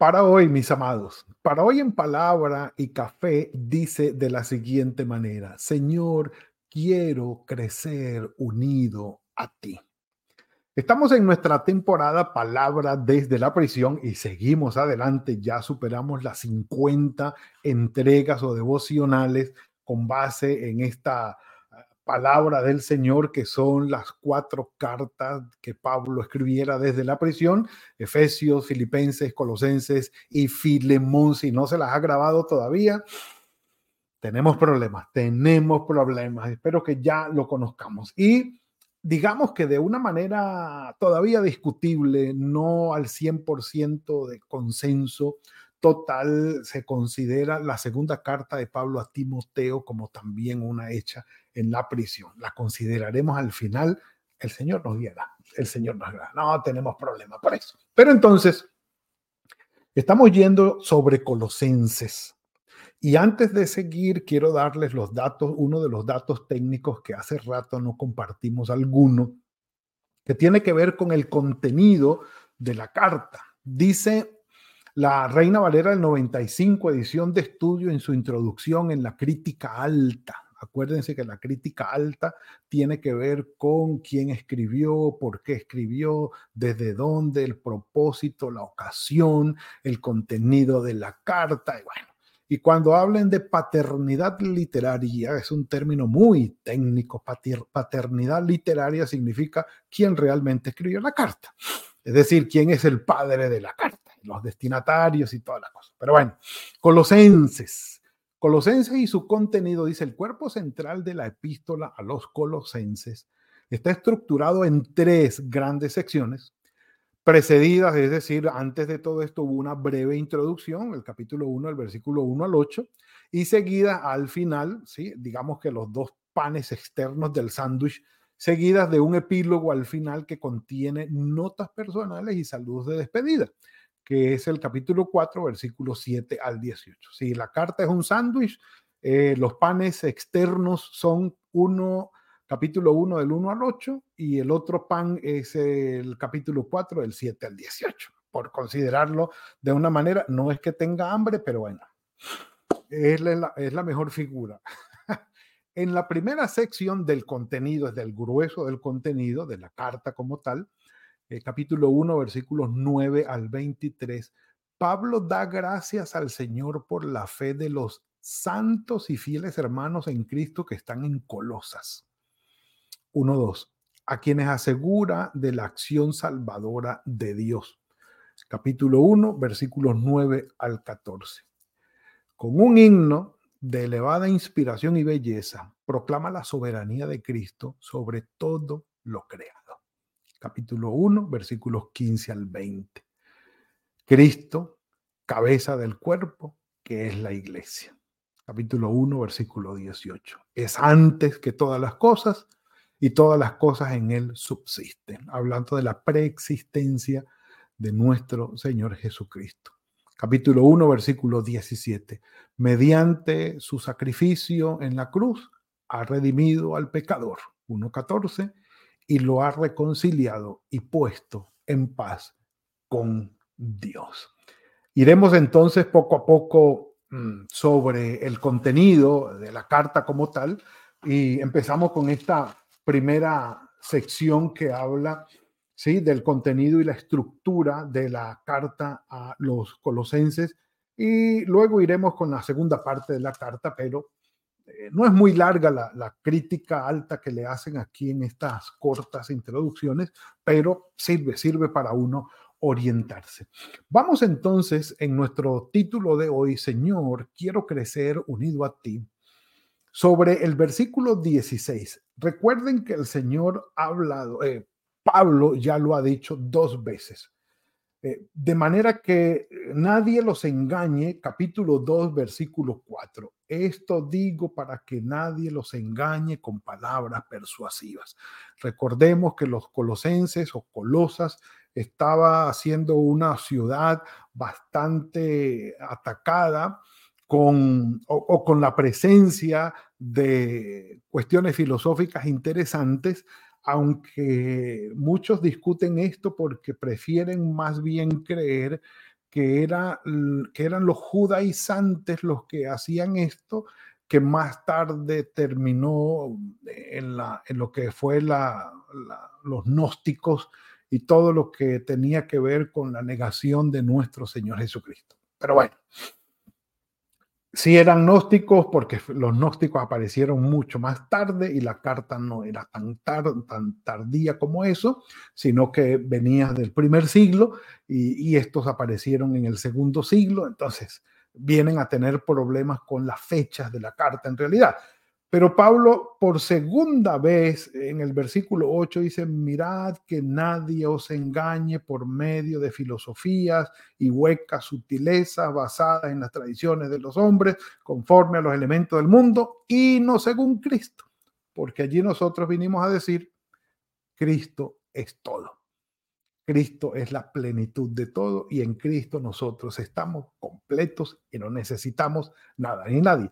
Para hoy, mis amados, para hoy en palabra y café dice de la siguiente manera, Señor, quiero crecer unido a ti. Estamos en nuestra temporada Palabra desde la prisión y seguimos adelante, ya superamos las 50 entregas o devocionales con base en esta palabra del Señor, que son las cuatro cartas que Pablo escribiera desde la prisión, Efesios, Filipenses, Colosenses y Filemón. Si no se las ha grabado todavía, tenemos problemas, tenemos problemas. Espero que ya lo conozcamos. Y digamos que de una manera todavía discutible, no al 100% de consenso, total se considera la segunda carta de Pablo a Timoteo como también una hecha en la prisión. La consideraremos al final. El Señor nos guiará. El Señor nos guiará. No tenemos problema por eso. Pero entonces, estamos yendo sobre Colosenses. Y antes de seguir, quiero darles los datos, uno de los datos técnicos que hace rato no compartimos alguno, que tiene que ver con el contenido de la carta. Dice la Reina Valera del 95, edición de estudio en su introducción en la crítica alta. Acuérdense que la crítica alta tiene que ver con quién escribió, por qué escribió, desde dónde, el propósito, la ocasión, el contenido de la carta y bueno. Y cuando hablen de paternidad literaria, es un término muy técnico, paternidad literaria significa quién realmente escribió la carta. Es decir, quién es el padre de la carta los destinatarios y toda la cosa. Pero bueno, Colosenses. Colosenses y su contenido dice el cuerpo central de la epístola a los colosenses está estructurado en tres grandes secciones precedidas, es decir, antes de todo esto hubo una breve introducción, el capítulo 1, el versículo 1 al 8, y seguida al final, ¿sí? digamos que los dos panes externos del sándwich, seguidas de un epílogo al final que contiene notas personales y saludos de despedida que es el capítulo 4, versículo 7 al 18. Si la carta es un sándwich, eh, los panes externos son uno, capítulo 1 del 1 al 8 y el otro pan es el capítulo 4 del 7 al 18, por considerarlo de una manera, no es que tenga hambre, pero bueno, es la, es la mejor figura. en la primera sección del contenido, es del grueso del contenido, de la carta como tal, eh, capítulo 1, versículos 9 al 23, Pablo da gracias al Señor por la fe de los santos y fieles hermanos en Cristo que están en Colosas. 1, 2. A quienes asegura de la acción salvadora de Dios. Capítulo 1, versículos 9 al 14. Con un himno de elevada inspiración y belleza, proclama la soberanía de Cristo sobre todo lo creado capítulo 1, versículos 15 al 20. Cristo, cabeza del cuerpo, que es la iglesia. Capítulo 1, versículo 18. Es antes que todas las cosas y todas las cosas en él subsisten. Hablando de la preexistencia de nuestro Señor Jesucristo. Capítulo 1, versículo 17. Mediante su sacrificio en la cruz, ha redimido al pecador. 1.14 y lo ha reconciliado y puesto en paz con Dios. Iremos entonces poco a poco mm, sobre el contenido de la carta como tal y empezamos con esta primera sección que habla ¿sí? del contenido y la estructura de la carta a los colosenses y luego iremos con la segunda parte de la carta, pero no es muy larga la, crítica alta que le hacen aquí en estas cortas introducciones, pero sirve, sirve para uno orientarse. Vamos entonces en nuestro título de hoy, Señor, quiero crecer unido a ti, sobre el versículo 16. Recuerden que el Señor ha hablado, eh, Pablo ya lo ha dicho dos veces. Eh, de manera que nadie los engañe, capítulo 2, versículo 4. Esto digo para que nadie los engañe con palabras persuasivas. Recordemos que los colosenses o colosas estaba siendo una ciudad bastante atacada con, o, con la presencia de cuestiones filosóficas interesantes, aunque muchos discuten esto porque prefieren más bien creer que, era, que eran los judaizantes los que hacían esto, que más tarde terminó en, lo que fue la, los gnósticos y todo lo que tenía que ver con la negación de nuestro Señor Jesucristo. Pero bueno, si eran gnósticos porque los gnósticos aparecieron mucho más tarde y la carta no era tan, tan tardía como eso, sino que venía del primer siglo y, y estos aparecieron en el segundo siglo, entonces vienen a tener problemas con las fechas de la carta en realidad. Pero Pablo por segunda vez en el versículo 8 dice, mirad que nadie os engañe por medio de filosofías y huecas sutilezas basadas en las tradiciones de los hombres, conforme a los elementos del mundo y no según Cristo. Porque allí nosotros vinimos a decir, Cristo es todo. Cristo es la plenitud de todo y en Cristo nosotros estamos completos y no necesitamos nada ni nadie.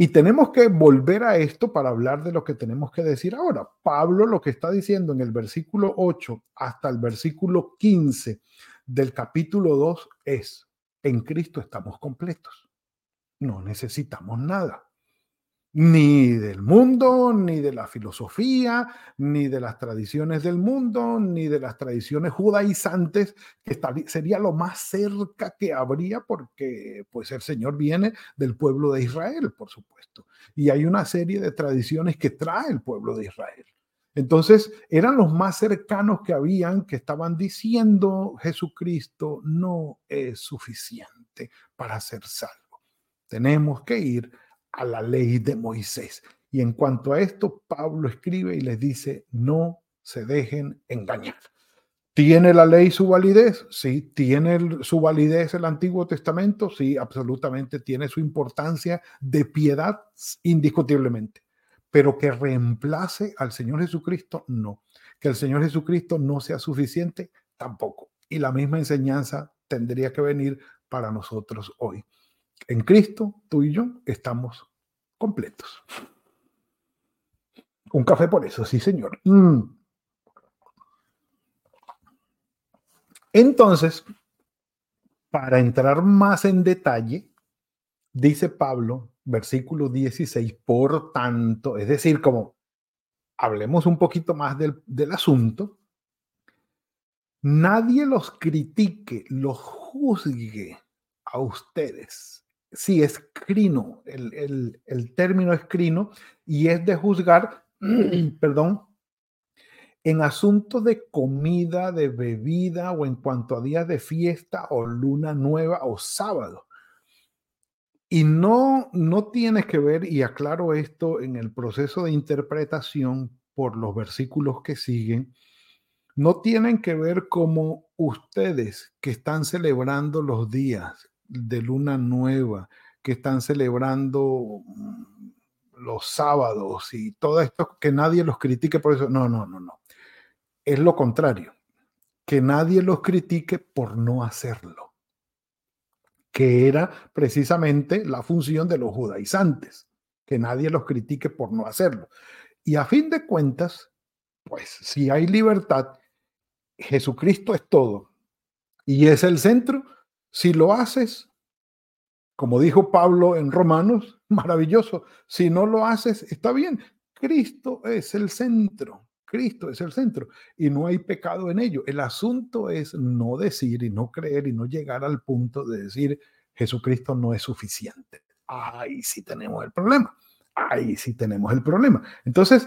Y tenemos que volver a esto para hablar de lo que tenemos que decir ahora. Pablo lo que está diciendo en el versículo 8 hasta el versículo 15 del capítulo 2 es, en Cristo estamos completos. No necesitamos nada ni del mundo, ni de la filosofía, ni de las tradiciones del mundo, ni de las tradiciones judaizantes, que sería lo más cerca que habría porque pues el Señor viene del pueblo de Israel, por supuesto. Y hay una serie de tradiciones que trae el pueblo de Israel. Entonces, eran los más cercanos que habían que estaban diciendo Jesucristo no es suficiente para ser salvo. Tenemos que ir a la ley de Moisés. Y en cuanto a esto, Pablo escribe y les dice, no se dejen engañar. ¿Tiene la ley su validez? Sí. ¿Tiene su validez el Antiguo Testamento? Sí, absolutamente. Tiene su importancia de piedad, indiscutiblemente. Pero que reemplace al Señor Jesucristo, no. Que el Señor Jesucristo no sea suficiente, tampoco. Y la misma enseñanza tendría que venir para nosotros hoy. En Cristo, tú y yo estamos completos. Un café por eso, sí, señor. Mm. Entonces, para entrar más en detalle, dice Pablo, versículo 16, por tanto, es decir, como hablemos un poquito más del, del asunto, nadie los critique, los juzgue a ustedes sí, es crino, el, término es crino y es de juzgar, perdón, en asuntos de comida, de bebida o en cuanto a días de fiesta o luna nueva o sábado. Y no, no tiene que ver, y aclaro esto en el proceso de interpretación por los versículos que siguen, no tienen que ver como ustedes que están celebrando los días, de luna nueva que están celebrando mm, los sábados y todo esto, que nadie los critique por eso. No, no, no, no. Es lo contrario. Que nadie los critique por no hacerlo. Que era precisamente la función de los judaizantes. Que nadie los critique por no hacerlo. Y a fin de cuentas, pues si hay libertad, Jesucristo es todo. Y es el centro si lo haces, como dijo Pablo en Romanos, maravilloso. Si no lo haces, está bien. Cristo es el centro. Cristo es el centro y no hay pecado en ello. El asunto es no decir y no creer y no llegar al punto de decir Jesucristo no es suficiente. Ahí sí tenemos el problema. Ahí sí tenemos el problema. Entonces,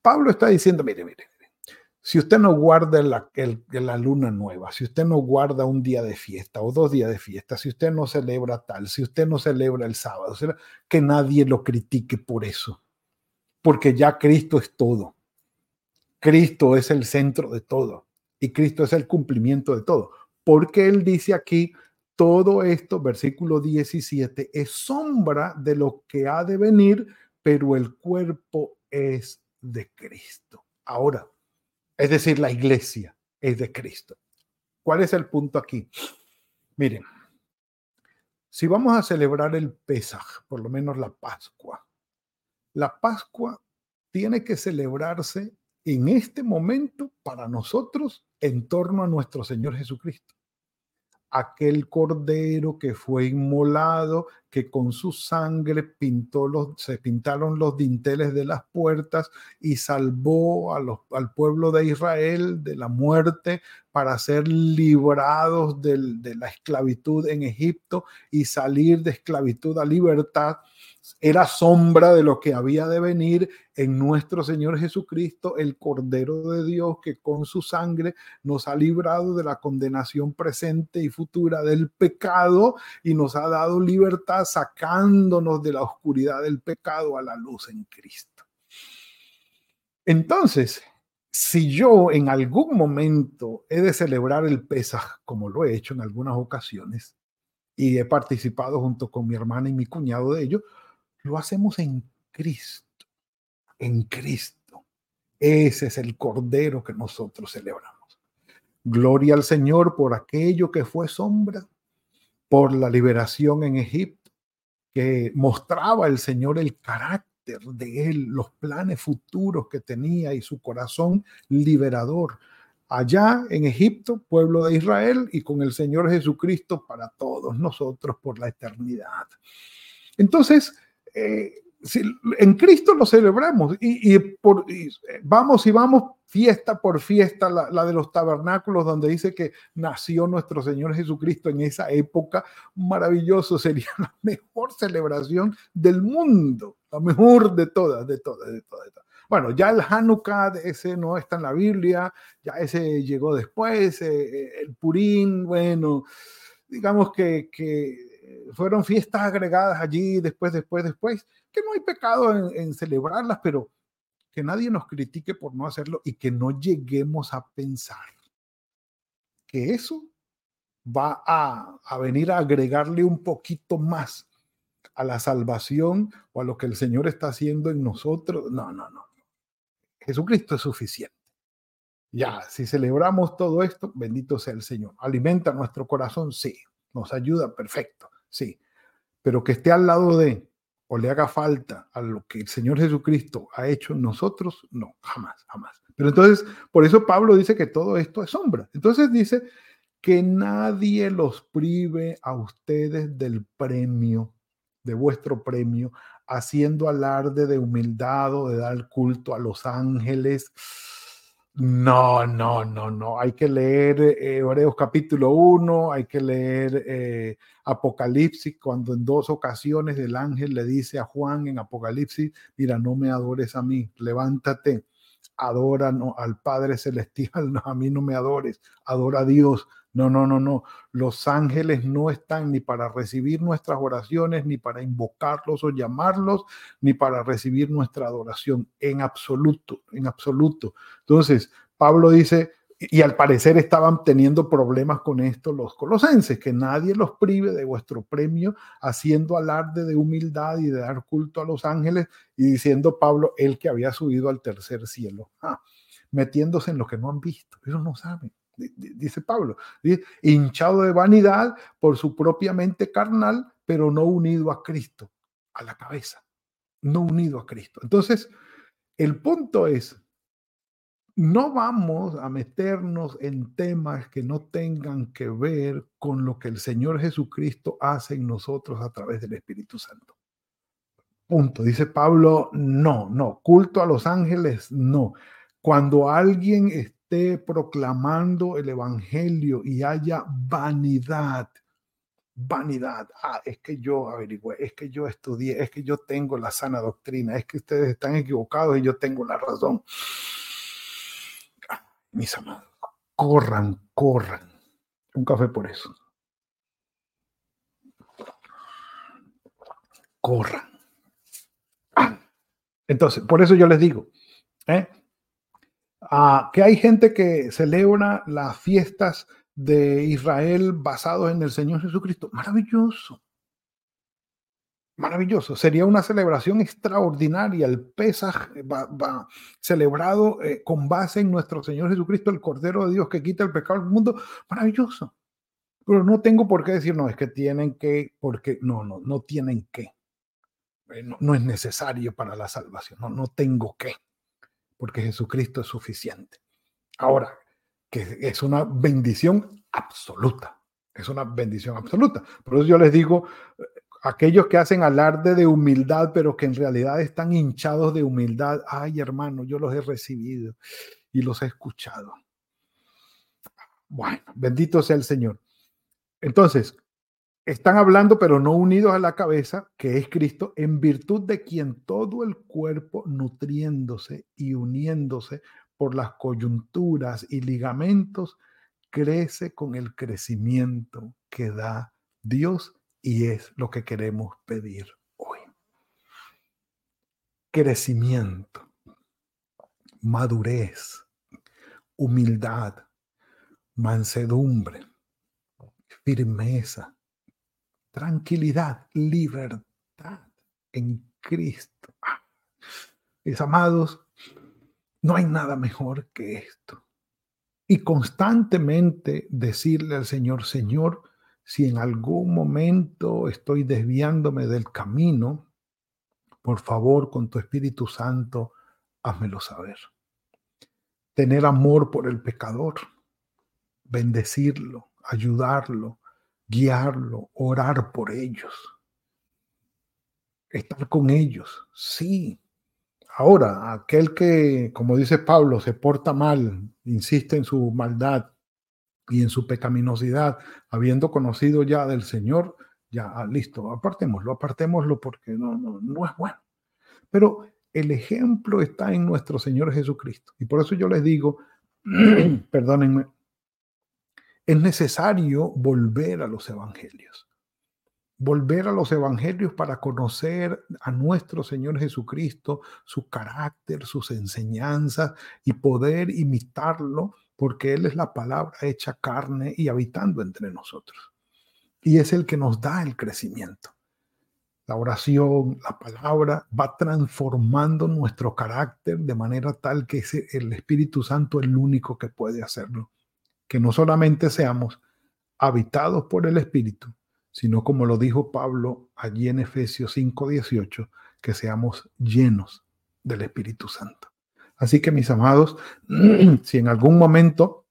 Pablo está diciendo, mire, mire, si usted no guarda la, luna nueva, si usted no guarda un día de fiesta o dos días de fiesta, si usted no celebra tal, si usted no celebra el sábado, que nadie lo critique por eso, porque ya Cristo es todo. Cristo es el centro de todo y Cristo es el cumplimiento de todo. porque él dice aquí, todo esto, versículo 17, es sombra de lo que ha de venir, pero el cuerpo es de Cristo. Ahora, es decir, la iglesia es de Cristo. ¿Cuál es el punto aquí? Miren, si vamos a celebrar el Pesaj, por lo menos la Pascua, la Pascua tiene que celebrarse en este momento para nosotros en torno a nuestro Señor Jesucristo aquel cordero que fue inmolado, que con su sangre pintó los, se pintaron los dinteles de las puertas y salvó al pueblo de Israel de la muerte para ser librados de la esclavitud en Egipto y salir de esclavitud a libertad era sombra de lo que había de venir en nuestro Señor Jesucristo, el Cordero de Dios, que con su sangre nos ha librado de la condenación presente y futura del pecado y nos ha dado libertad sacándonos de la oscuridad del pecado a la luz en Cristo. Entonces, si yo en algún momento he de celebrar el Pesaj, como lo he hecho en algunas ocasiones, y he participado junto con mi hermana y mi cuñado de ello, lo hacemos en Cristo, en Cristo. Ese es el Cordero que nosotros celebramos. Gloria al Señor por aquello que fue sombra, por la liberación en Egipto, que mostraba el Señor el carácter de él, los planes futuros que tenía y su corazón liberador. Allá en Egipto, pueblo de Israel, y con el Señor Jesucristo para todos nosotros por la eternidad. Entonces, eh, en Cristo lo celebramos y, por, eh, vamos y vamos fiesta por fiesta, la, de los tabernáculos, donde dice que nació nuestro Señor Jesucristo en esa época, maravilloso, sería la mejor celebración del mundo, la mejor de todas, de todas, de todas. Bueno, ya el Hanukkah, ese no está en la Biblia, ya ese llegó después, eh, el Purín, bueno, digamos que, que fueron fiestas agregadas allí después, después, después, que no hay pecado en, celebrarlas, pero que nadie nos critique por no hacerlo y que no lleguemos a pensar que eso va a, a, venir a agregarle un poquito más a la salvación o a lo que el Señor está haciendo en nosotros. No, no, no. Jesucristo es suficiente. Ya, si celebramos todo esto, bendito sea el Señor. Alimenta nuestro corazón, sí. Nos ayuda, perfecto sí, pero que esté al lado de o le haga falta a lo que el Señor Jesucristo ha hecho nosotros, no, jamás, jamás. Pero entonces, por eso Pablo dice que todo esto es sombra. Entonces dice que nadie los prive a ustedes del premio, de vuestro premio, haciendo alarde de humildad o de dar culto a los ángeles no, no, no, no. Hay que leer eh, capítulo 1, hay que leer eh, Apocalipsis, cuando en dos ocasiones el ángel le dice a Juan en Apocalipsis, mira, no me adores a mí, levántate, adora al Padre Celestial, no, a mí no me adores, adora a Dios. No, no, no, no. Los ángeles no están ni para recibir nuestras oraciones, ni para invocarlos o llamarlos, ni para recibir nuestra adoración, en absoluto, en absoluto. Entonces, Pablo dice, y al parecer estaban teniendo problemas con esto los colosenses, que nadie los prive de vuestro premio, haciendo alarde de humildad y de dar culto a los ángeles, y diciendo Pablo, el que había subido al tercer cielo, ah, metiéndose en lo que no han visto, ellos no saben dice Pablo, hinchado de vanidad por su propia mente carnal, pero no unido a Cristo, a la cabeza, no unido a Cristo. Entonces, el punto es, no vamos a meternos en temas que no tengan que ver con lo que el Señor Jesucristo hace en nosotros a través del Espíritu Santo. Punto. Dice Pablo, no, no. Culto a los ángeles, no. Cuando alguien esté proclamando el Evangelio y haya vanidad, vanidad. Ah, es que yo averigüé, es que yo estudié, es que yo tengo la sana doctrina, es que ustedes están equivocados y yo tengo la razón. Mis amados, corran, corran. Un café por eso. Corran. Entonces, por eso yo les digo, ¿eh? Que hay gente que celebra las fiestas de Israel basados en el Señor Jesucristo. Maravilloso. Maravilloso. Sería una celebración extraordinaria. El Pesaj va, celebrado eh, con base en nuestro Señor Jesucristo, el Cordero de Dios que quita el pecado del mundo. Maravilloso. Pero no tengo por qué decir, no, es que tienen que, porque no, no, no tienen que. Eh, no, es necesario para la salvación. No, no tengo que, porque Jesucristo es suficiente. Ahora, que es una bendición absoluta. Es una bendición absoluta. Por eso yo les digo, aquellos que hacen alarde de humildad, pero que en realidad están hinchados de humildad, ay hermano, yo los he recibido y los he escuchado. Bueno, bendito sea el Señor. Entonces, están hablando, pero no unidos a la cabeza, que es Cristo, en virtud de quien todo el cuerpo, nutriéndose y uniéndose por las coyunturas y ligamentos, crece con el crecimiento que da Dios y es lo que queremos pedir hoy. Crecimiento, madurez, humildad, mansedumbre, firmeza, tranquilidad, libertad en Cristo. Mis amados, no hay nada mejor que esto. Y constantemente decirle al Señor, Señor, si en algún momento estoy desviándome del camino, por favor, con tu Espíritu Santo, házmelo saber. Tener amor por el pecador, bendecirlo, ayudarlo, guiarlo, orar por ellos, estar con ellos, sí. Ahora, aquel que, como dice Pablo, se porta mal, insiste en su maldad, y en su pecaminosidad, habiendo conocido ya del Señor, ya ah, listo, apartémoslo, apartémoslo porque no, no, no es bueno. Pero el ejemplo está en nuestro Señor Jesucristo. Y por eso yo les digo, perdónenme, es necesario volver a los evangelios. Volver a los evangelios para conocer a nuestro Señor Jesucristo, su carácter, sus enseñanzas y poder imitarlo porque Él es la palabra hecha carne y habitando entre nosotros. Y es el que nos da el crecimiento. La oración, la palabra va transformando nuestro carácter de manera tal que es el Espíritu Santo el único que puede hacerlo. Que no solamente seamos habitados por el Espíritu, sino como lo dijo Pablo allí en Efesios 5:18, que seamos llenos del Espíritu Santo. Así que mis amados, si en algún momento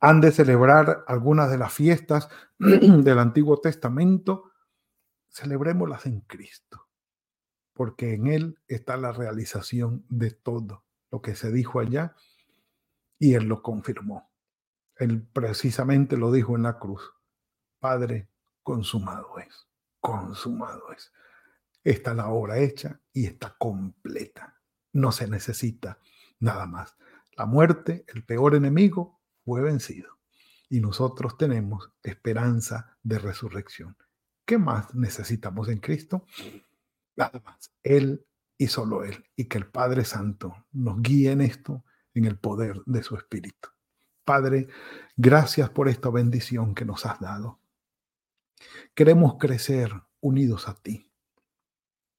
han de celebrar algunas de las fiestas del Antiguo Testamento, celebrémoslas en Cristo, porque en Él está la realización de todo lo que se dijo allá y Él lo confirmó. Él precisamente lo dijo en la cruz. Padre, consumado es, consumado es. Está la obra hecha y está completa no se necesita nada más. La muerte, el peor enemigo, fue vencido. Y nosotros tenemos esperanza de resurrección. ¿Qué más necesitamos en Cristo? Nada más. Él y solo Él. Y que el Padre Santo nos guíe en esto, en el poder de su Espíritu. Padre, gracias por esta bendición que nos has dado. Queremos crecer unidos a ti.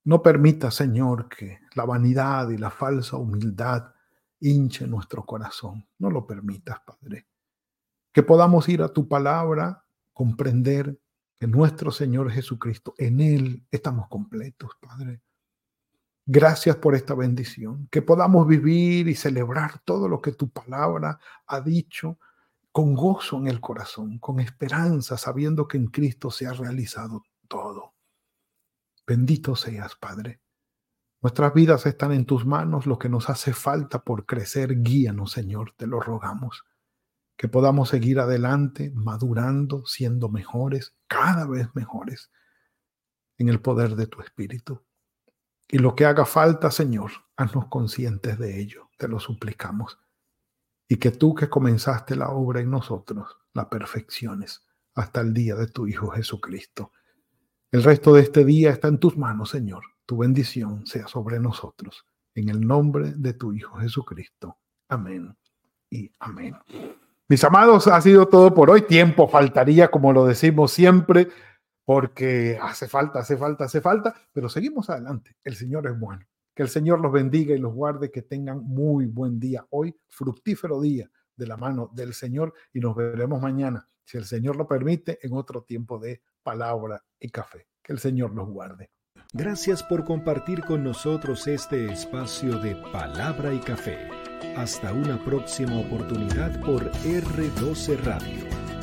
No permita, Señor, que la vanidad y la falsa humildad hinche nuestro corazón. No lo permitas, Padre. Que podamos ir a tu palabra, comprender que nuestro Señor Jesucristo, en Él estamos completos, Padre. Gracias por esta bendición. Que podamos vivir y celebrar todo lo que tu palabra ha dicho con gozo en el corazón, con esperanza, sabiendo que en Cristo se ha realizado todo. Bendito seas, Padre. Nuestras vidas están en tus manos, lo que nos hace falta por crecer, guíanos, Señor, te lo rogamos. Que podamos seguir adelante, madurando, siendo mejores, cada vez mejores, en el poder de tu Espíritu. Y lo que haga falta, Señor, haznos conscientes de ello, te lo suplicamos. Y que tú que comenzaste la obra en nosotros, la perfecciones hasta el día de tu Hijo Jesucristo. El resto de este día está en tus manos, Señor. Tu bendición sea sobre nosotros. En el nombre de tu Hijo Jesucristo. Amén y amén. Mis amados, ha sido todo por hoy. Tiempo faltaría, como lo decimos siempre, porque hace falta, hace falta, hace falta, pero seguimos adelante. El Señor es bueno. Que el Señor los bendiga y los guarde, que tengan muy buen día hoy, fructífero día de la mano del Señor y nos veremos mañana, si el Señor lo permite, en otro tiempo de palabra y café. Que el Señor los guarde. Gracias por compartir con nosotros este espacio de palabra y café. Hasta una próxima oportunidad por R12 Radio.